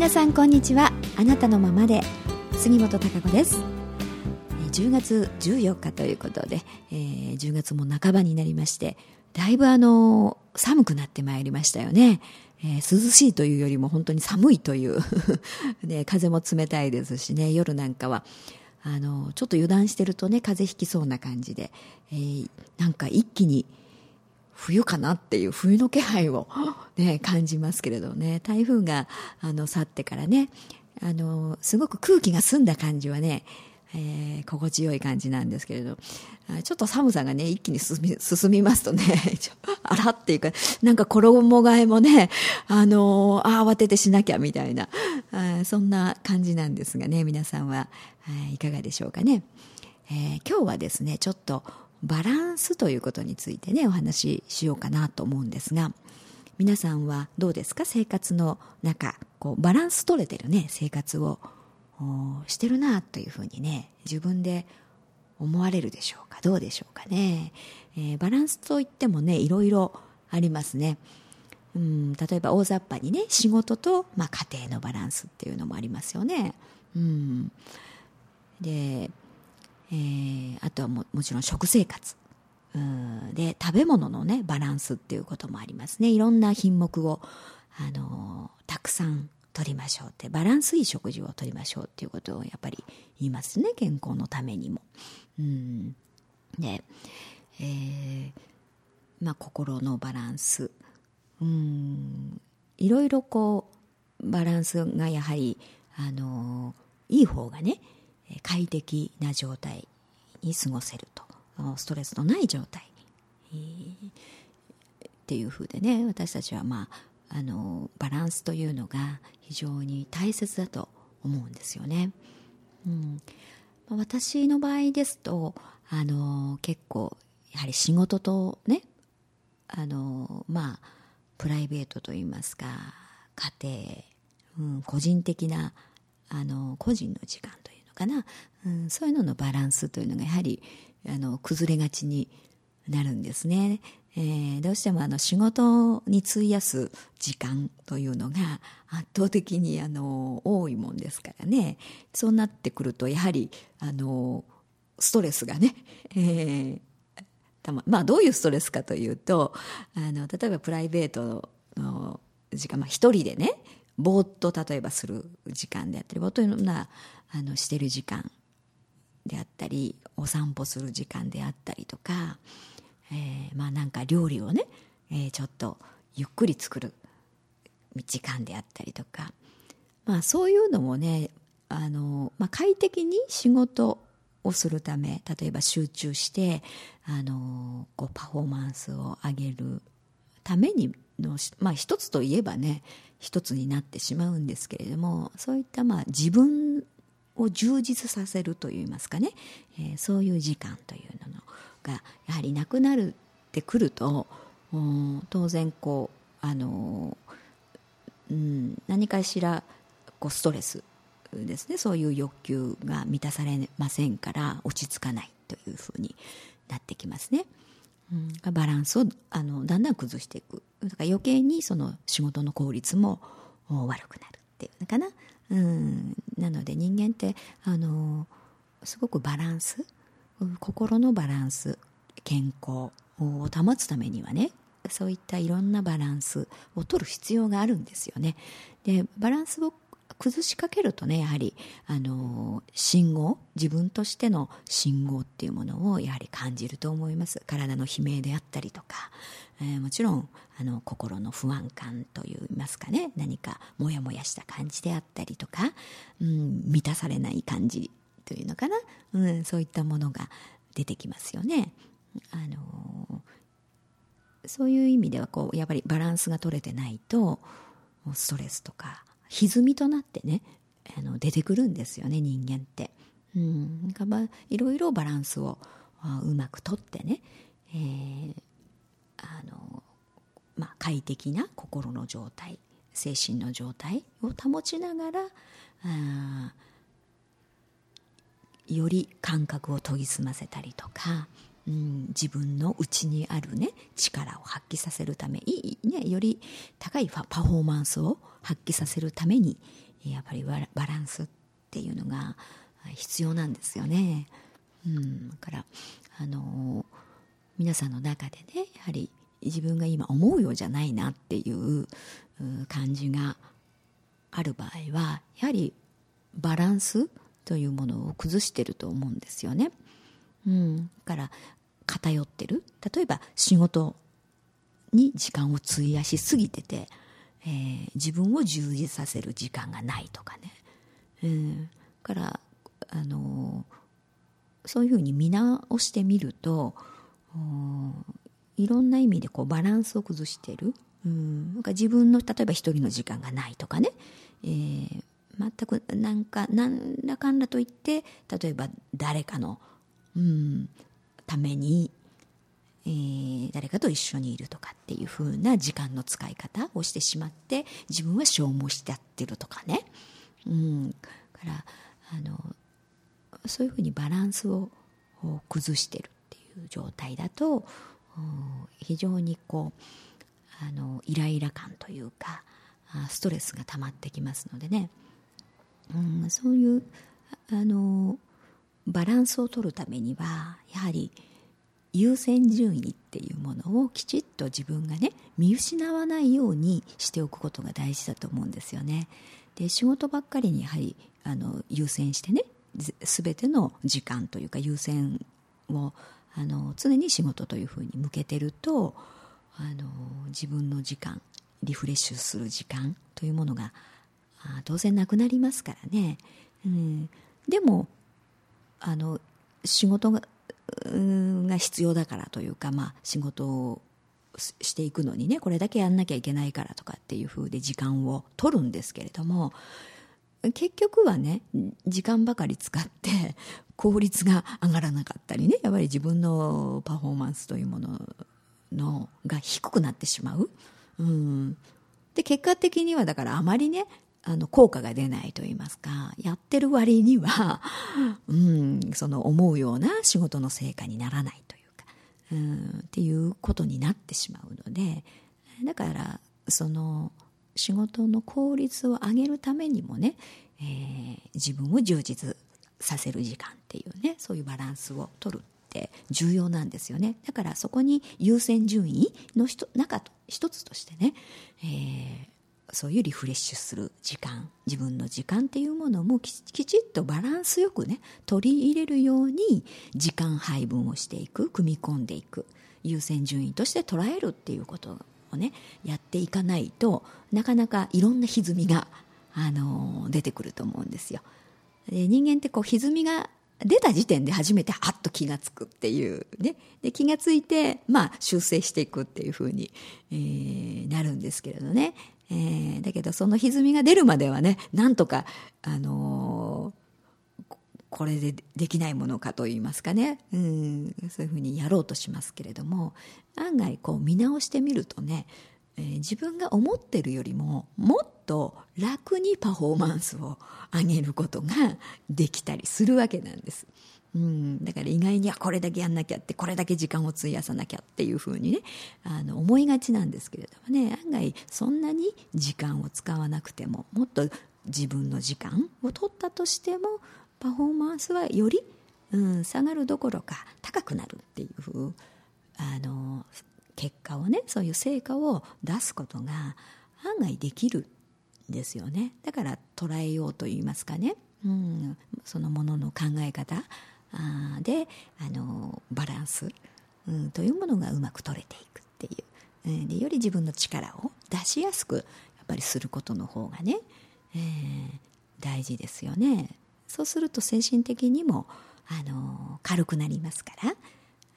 皆さんこんにちは。あなたのままで。杉本孝子です。10月14日ということで、えー、10月も半ばになりましてだいぶあの寒くなってまいりましたよね、えー、涼しいというよりも本当に寒いという。ね、風も冷たいですしね。夜なんかはあのちょっと油断してるとね風邪ひきそうな感じで、えー、なんか一気に冬かなっていう冬の気配を、ね、感じますけれどね台風があの去ってからねあのすごく空気が澄んだ感じはねえー、心地よい感じなんですけれど、ちょっと寒さがね、一気に進み進みますとね、あらっていうか、なんか衣替えもね、あのー、あ慌ててしなきゃみたいな、そんな感じなんですがね、皆さんは、いかがでしょうかね。えー、今日はですね、ちょっとバランスということについてね、お話ししようかなと思うんですが、皆さんはどうですか？生活の中、こう、バランス取れてるね、生活を。してるなというふうにね自分で思われるでしょうか？どうでしょうかね、えー、バランスといってもねいろいろありますね。うん例えば大雑把にね仕事と、まあ、家庭のバランスっていうのもありますよね。うん。で、えー、あとはももちろん食生活。で食べ物のねバランスっていうこともありますね。いろんな品目をあのたくさん取りましょうって。バランスいい食事をとりましょうっていうことをやっぱり言いますね。健康のためにも。うん。で、えー、まあ、心のバランス。うん。いろいろこうバランスがやはりあのいい方がね快適な状態に過ごせると。ストレスのない状態、えー、っていうふうでね私たちはまああのバランスというのが非常に大切だと思うんですよね。うん、私の場合ですとあの結構やはり仕事とねあのまあプライベートといいますか家庭、うん、個人的なあの個人の時間というのかな、うん、そういうののバランスというのがやはりあの崩れがちになるんですね。えー、どうしてもあの仕事に費やす時間というのが圧倒的にあの多いもんですからねそうなってくるとやはりあのストレスがね、えーたままあ、どういうストレスかというとあの例えばプライベートの時間、まあ、一人でねぼーっと例えばする時間であったりぼーっというのはあのしてる時間であったりお散歩する時間であったりとかえー、まあなんか料理をね、えー、ちょっとゆっくり作る時間であったりとか、まあそういうのもね、あの、まあ快適に仕事をするため、例えば集中して、あの、こうパフォーマンスを上げるためにの、まあ一つといえばね、一つになってしまうんですけれども、そういったまあ自分を充実させるといいますかね、えー、そういう時間というののがやはりなくなるってくると当然こうあの、うん、何かしらこうストレスですね。そういう欲求が満たされませんから落ち着かないというふうになってきますね。うん、バランスをあのだんだん崩していく。だから余計にその仕事の効率も悪くなるっていうのかな、うん、なので人間ってあのすごくバランス心のバランス健康を保つためにはねそういったいろんなバランスを取る必要があるんですよね。でバランスを崩しかけるとねやはりあの信号自分としての信号っていうものをやはり感じると思います体の悲鳴であったりとか、えー、もちろんあの心の不安感といいますかね何かモヤモヤした感じであったりとか、うん、満たされない感じというのかな、うん、そういったものが出てきますよね。あのそういう意味ではこうやっぱりバランスが取れてないとストレスとか歪みとなってねあの出てくるんですよね人間って。うん、いろいろバランスをうまくとってね、えー、あのまあ、快適な心の状態精神の状態を保ちながらあより感覚を研ぎ澄ませたりとか、うん、自分の内にあるね力を発揮させるためいい、ね、より高いパフォーマンスを発揮させるためにやっぱりバランスっていうのが必要なんですよね。うん、だからあの皆さんの中でねやはり自分が今思うようじゃないなっていう感じがある場合はやはりバランスというものを崩してると思うんですよね。うん、から偏ってる。例えば仕事に時間を費やしすぎてて、えー、自分を充実させる時間がないとかね、うん、からあのそういうふうに見直してみるといろんな意味でこうバランスを崩してる、うん、なんか自分の例えば一人の時間がないとかね、えー、全くなんか何らかんだと言って例えば誰かの、うん、ために、えー、誰かと一緒にいるとかっていう風な時間の使い方をしてしまって自分は消耗しちゃってるとかね、うん、からあのそういうふうにバランスを崩してるっていう状態だと非常にこうあのイライラ感というかストレスが溜まってきますのでね、うん、そういうあのバランスを取るためにはやはり優先順位っていうものをきちっと自分がね見失わないようにしておくことが大事だと思うんですよね。で仕事ばっかりにやはりあの優先してね全ての時間というか優先をあの常に仕事というふうに向けてるとあの自分の時間リフレッシュする時間というものが当然なくなりますからね、うん、でもあの仕事がが必要だからというか、まあ、仕事をしていくのにねこれだけやんなきゃいけないからとかっていうふうで時間を取るんですけれども結局はね時間ばかり使って効率が上がらなかったりねやっぱり自分のパフォーマンスというもののが低くなってしまう。うん、で結果的にはだからあまりねあの効果が出ないと言いますかやってる割には、うん、その思うような仕事の成果にならないというか、うん、っていうことになってしまうのでだからその仕事の効率を上げるためにもね、えー、自分を充実させる時間っていうねそういうバランスを取るって重要なんですよね。だからそこに優先順位の中と一つとしてね、えー、そういうリフレッシュする時間自分の時間っていうものもきちっとバランスよくね取り入れるように時間配分をしていく組み込んでいく優先順位として捉えるっていうことをねやっていかないとなかなかいろんな歪みが、あの出てくると思うんですよ。で人間ってこう歪みが出た時点で初めてはっと気が付くっていうねで気が付いて、まあ、修正していくっていうふうに、えー、なるんですけれどね、えー、だけどその歪みが出るまではねなんとか、あのー、これでできないものかといいますかね、うん、そういうふうにやろうとしますけれども案外こう見直してみるとね、えー、自分が思ってるよりももっと楽にパフォーマンスを上げることができたりするわけなんです。うん、だから意外にこれだけやんなきゃってこれだけ時間を費やさなきゃっていうふうにねあの思いがちなんですけれどもね案外そんなに時間を使わなくてももっと自分の時間を取ったとしてもパフォーマンスはより、うん、下がるどころか高くなるっていうふうあの結果をねそういう成果を出すことが案外できるんですよね。だから捉えようと言いますかね、うん、そのものの考え方。あであのバランス、うん、というものがうまく取れていくっていう、うん、でより自分の力を出しやすくやっぱりすることの方がね、えー、大事ですよねそうすると精神的にもあの軽くなりますから、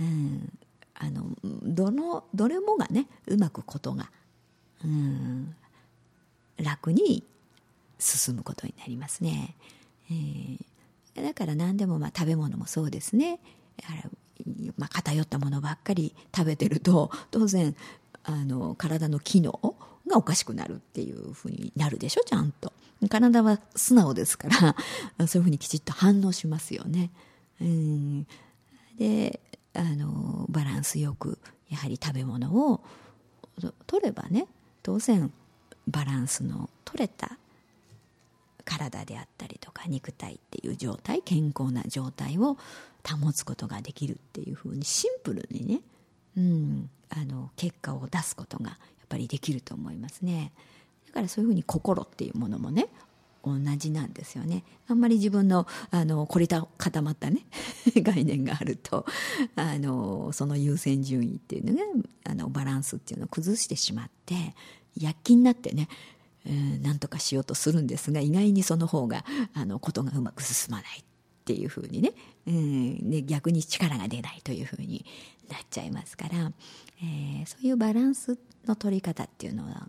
うん、あのどのどれもがねうまくことが、うん、楽に進むことになりますね。えーだから何でもまあ食べ物もそうですね。まあ、偏ったものばっかり食べてると当然あの体の機能がおかしくなるっていうふうになるでしょちゃんと。体は素直ですからそういうふうにきちっと反応しますよね。うん、であのバランスよくやはり食べ物を取ればね当然バランスの取れた体であったりとか肉体っていう状態健康な状態を保つことができるっていうふうにシンプルにね、うん、あの結果を出すことがやっぱりできると思いますね。だからそういうふうに心っていうものもね同じなんですよね。あんまり自分のあの凝り固まったね 概念があるとあのその優先順位っていうのがあのバランスっていうのを崩してしまって躍起になってね何とかしようとするんですが意外にその方があのことがうまく進まないっていうふうにね、うん、で逆に力が出ないというふうになっちゃいますから、えー、そういうバランスの取り方っていうのが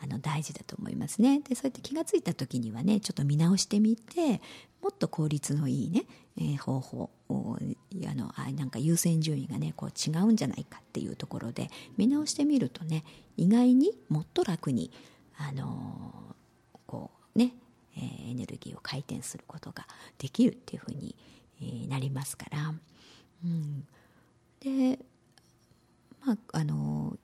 あの大事だと思いますね。でそうやって気が付いた時にはねちょっと見直してみてもっと効率のいいね、えー、方法をあのあなんか優先順位がねこう違うんじゃないかっていうところで見直してみるとね意外にもっと楽にあのこうね、えー、エネルギーを回転することができるっていうふうに、えー、なりますから、うん、でまああの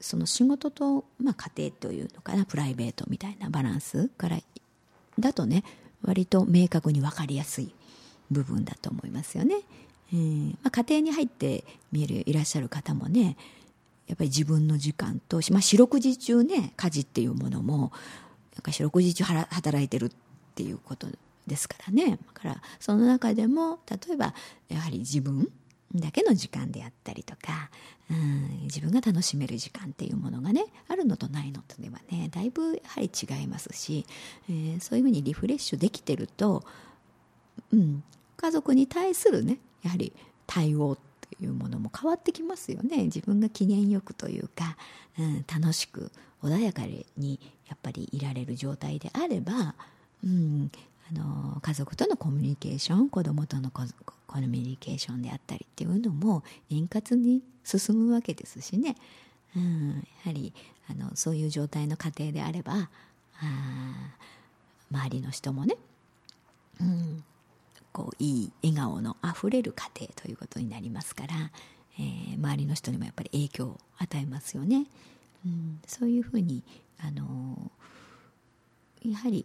その仕事と、まあ、家庭というのかなプライベートみたいなバランスからだとね割と明確に分かりやすい部分だと思いますよね。えーまあ、家庭に入って見えるいらっしゃる方もねやっぱり自分の時間と、まあ、四六時中ね家事っていうものもなんか四六時中働いてるっていうことですからね。だからその中でも例えばやはり自分だけの時間であったりとか、うん、自分が楽しめる時間っていうものがねあるのとないのとではねだいぶやはり違いますし、えー、そういうふうにリフレッシュできてると、うん、家族に対するねやはり対応っていうものも変わってきますよね。自分が機嫌よくというか、うん、楽しく穏やかにやっぱりいられる状態であれば、うん、あの家族とのコミュニケーション子供とのコミュニケーションであったりっていうのも円滑に進むわけですしね、うん、やはりあのそういう状態の家庭であればあ周りの人もね、うん、こういい笑顔のあふれる家庭ということになりますから、えー、周りの人にもやっぱり影響を与えますよね。うん、そういうふうにあのやはり、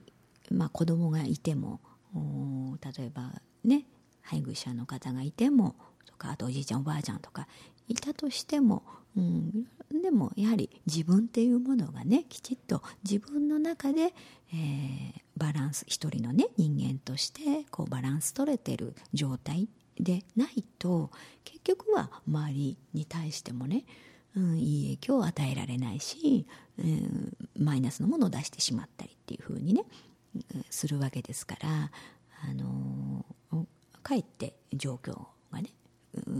まあ、子供がいても例えばね配偶者の方がいてもとかあとおじいちゃんおばあちゃんとかいたとしても、うん、でもやはり自分っていうものがねきちっと自分の中で、えー、バランス一人のね人間としてこうバランス取れてる状態でないと結局は周りに対してもね、うん、いい影響を与えられないし、うん、マイナスのものを出してしまったりっていうふうにね、うんするわけですから、あのー、かえって状況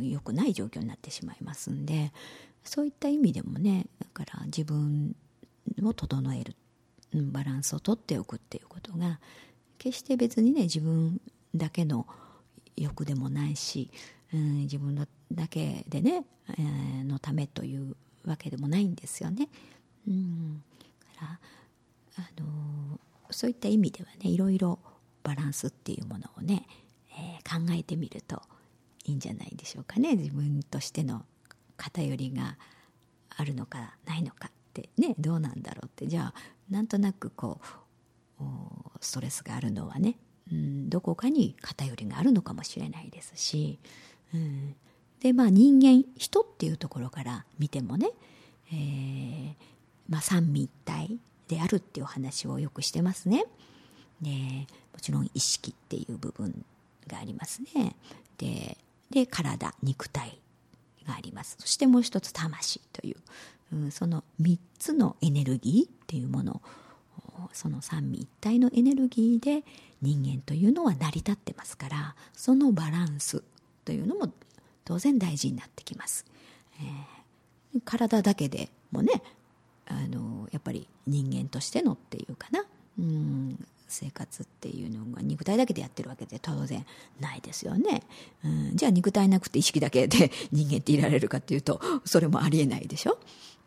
良くない状況になってしまいますんでそういった意味でもねだから自分を整えるバランスをとっておくっていうことが決して別にね自分だけの欲でもないし、うん、自分だけでね、えー、のためというわけでもないんですよね。うん、からあのそういった意味ではねいろいろバランスっていうものをね、えー、考えてみるといいんじゃないでしょうかね。自分としての偏りがあるのかないのかって。ねどうなんだろうって。じゃあなんとなくこうストレスがあるのはね、うん、どこかに偏りがあるのかもしれないですし、うん、でまあ人間人っていうところから見てもね、えーまあ、三位一体であるっていう話をよくしてますね。でもちろん意識っていう部分がありますね。でで体肉体があります。そしてもう一つ魂という、うん、その3つのエネルギーっていうものその三位一体のエネルギーで人間というのは成り立ってますからそのバランスというのも当然大事になってきます、えー、体だけでもねあのやっぱり人間としてのっていうかな、うん、生活っていうのが肉体だけでやってるわけで当然ないですよね、うん、じゃあ肉体なくて意識だけで 人間っていられるかっていうとそれもありえないでしょ、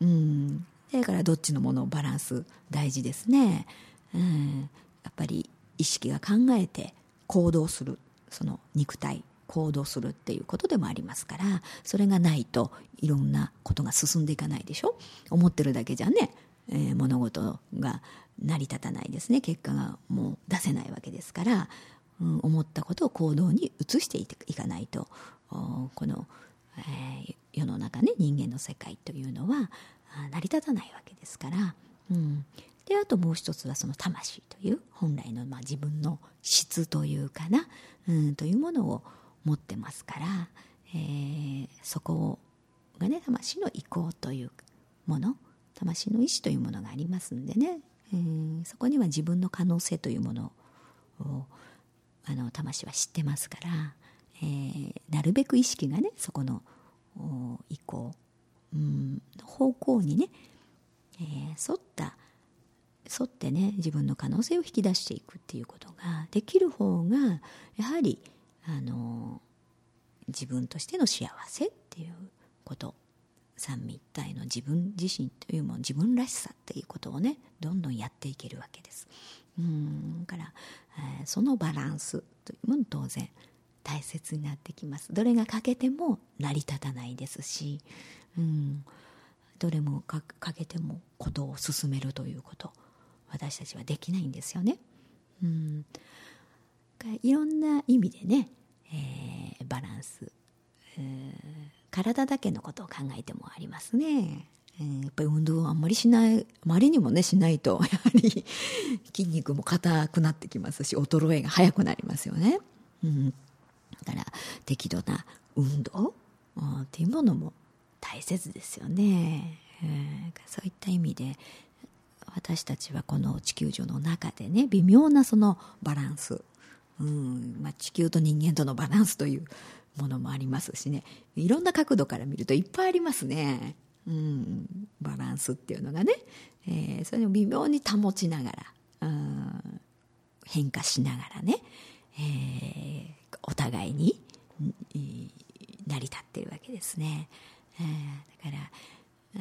うん、だからどっちのものバランス大事ですね、うん、やっぱり意識が考えて行動する。その肉体行動するっていうことでもありますからそれがないといろんなことが進んでいかないでしょ？思ってるだけじゃね。えー、物事が成り立たないですね。結果がもう出せないわけですから、うん、思ったことを行動に移していかないと。この、えー、世の中ね人間の世界というのは成り立たないわけですから、うん、であともう一つはその魂という本来の、まあ、自分の質というかな、うん、というものを持ってますから、えー、そこがね魂の意向というもの。魂の意志というものがありますんでね、えー、そこには自分の可能性というものをあの魂は知ってますから、えー、なるべく意識がねそこの意向、うん、方向にね、えー、沿った沿ってね自分の可能性を引き出していくっていうことができる方がやはりあの自分としての幸せっていうこと三位一体の自分自身というもの自分らしさっていうことをねどんどんやっていけるわけです。うんから、えー、そのバランスというもの当然大切になってきますどれが欠けても成り立たないですし、うん、どれも欠けてもことを進めるということ私たちはできないんですよね。うん、いろんな意味でね、えー、バランス、体だけのことを考えてもありますね。やっぱり運動をあんまりしないあまりにもねしないと やはり筋肉も硬くなってきますし衰えが早くなりますよね。うん、だから適度な運動っていうものも大切ですよね。えー、そういった意味で私たちはこの地球上の中でね微妙なそのバランス、うんまあ、地球と人間とのバランスというものもありますしね。いろんな角度から見るといっぱいありますね、うん、バランスっていうのがね、えー、それを微妙に保ちながら、うん、変化しながらね、えー、お互いに、成り立ってるわけですね、えー、だから、え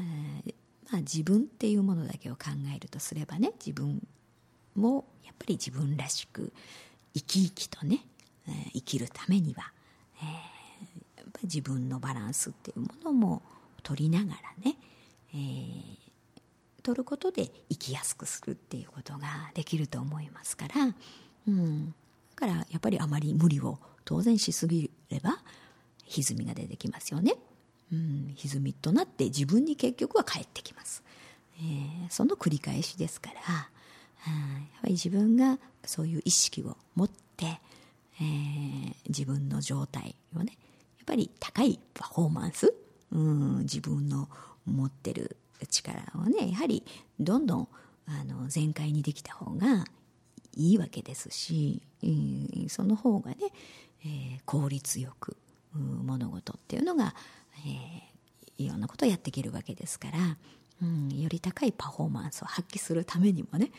ーまあ、自分っていうものだけを考えるとすればね自分もやっぱり自分らしく生き生きとね、生きるためには、えー、自分のバランスっていうものも取りながらね、えー、取ることで生きやすくするっていうことができると思いますから、うん、だからやっぱりあまり無理を当然しすぎれば歪みが出てきますよね。うん、歪みとなって自分に結局は返ってきます、えー、その繰り返しですから、うん、やっぱり自分がそういう意識を持って、えー、自分の状態をねやっぱり高いパフォーマンス、うん、自分の持ってる力をねやはりどんどんあの全開にできた方がいいわけですし、うん、その方がね、えー、効率よく物事っていうのがえー、いろんなことをやっていけるわけですから、うん、より高いパフォーマンスを発揮するためにもね、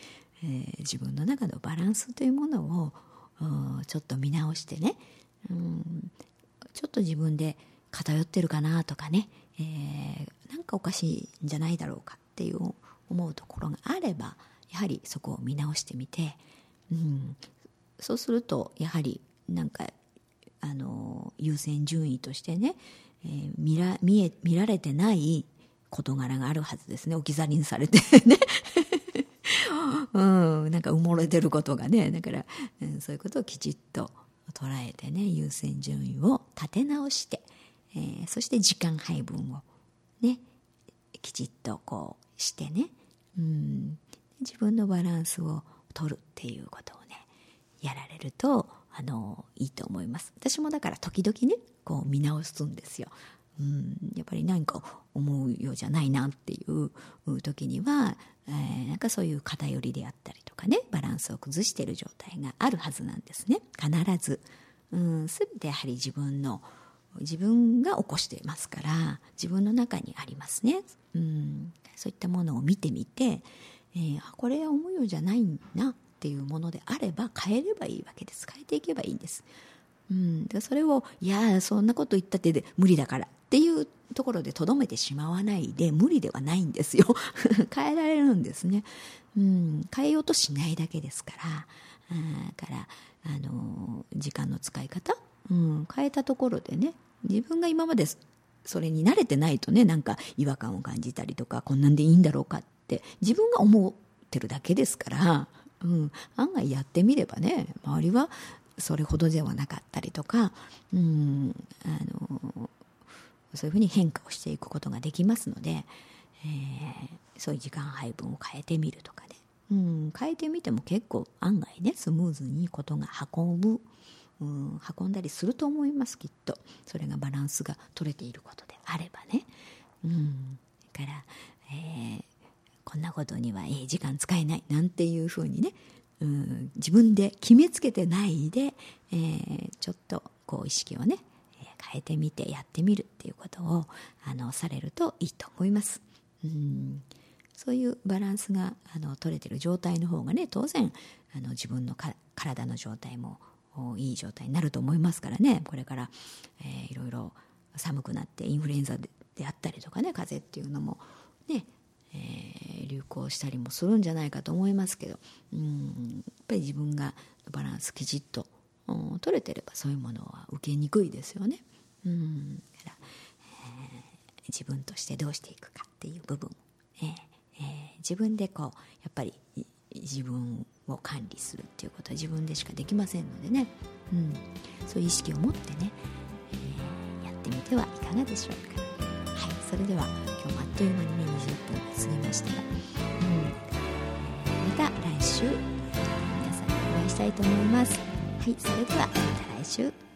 えー、自分の中のバランスというものをちょっと見直してね、うん、ちょっと自分で偏ってるかなとかね、えー、なんかおかしいんじゃないだろうかっていう思うところがあればやはりそこを見直してみて、うん、そうするとやはりなんかあの優先順位としてね、えー、見ら見え見られてない事柄があるはずですね。置き去りにされてね。うん、なんか埋もれてることがねだから、うん、そういうことをきちっと捉えてね優先順位を立て直して、えー、そして時間配分をねきちっとこうしてね、うん、自分のバランスを取るっていうことをねやられるとあのいいと思います。私もだから時々ねこう見直すんですよ。うん、やっぱり何か思うようじゃないなっていう時には、えー、なんかそういう偏りであったりとかねバランスを崩している状態があるはずなんですね。必ず、うん、全てやはり自分の自分が起こしていますから自分の中にありますね、うん、そういったものを見てみて、えー、これは思うようじゃないなっていうものであれば変えればいいわけです。変えていけばいいんです、うん、でそれをいやそんなこと言ったってで無理だから。っっていうところでとどめてしまわないで無理ではないんですよ。変えられるんですね、うん、変えようとしないだけですから。だからあの時間の使い方、うん、変えたところでね自分が今までそれに慣れてないとねなんか違和感を感じたりとかこんなんでいいんだろうかっって自分が思ってるだけですから、うん、案外やってみればね周りはそれほどではなかったりとか、うん、あのそういうふうに変化をしていくことができますので、えー、そういう時間配分を変えてみるとかね、うん、変えてみても結構案外ねスムーズにことが運ぶ、うん、運んだりすると思いますきっと。それがバランスが取れていることであればね、うん、だから、えー、こんなことにはええ時間使えないなんていうふうにね、うん、自分で決めつけてないで、えー、ちょっとこう意識をね変えてみてやってみるっていうことをあのされるといいと思います。うん。そういうバランスがあの取れてる状態の方がね当然あの自分の体の状態もいい状態になると思いますからね。これから、えー、いろいろ寒くなってインフルエンザであったりとかね風邪っていうのもね、えー、流行したりもするんじゃないかと思いますけど。うん。やっぱり自分がバランスきちっと取れてればそういうものは受けにくいですよね。うん。だから、えー、自分としてどうしていくかっていう部分、えーえー、自分でこうやっぱり自分を管理するっていうことは自分でしかできませんのでね、うん、そういう意識を持ってね、えー、やってみてはいかがでしょうか。はい。それでは今日もあっという間にね20分が過ぎましたが、うん、また来週皆さんにお会いしたいと思います。はいそれではまた来週。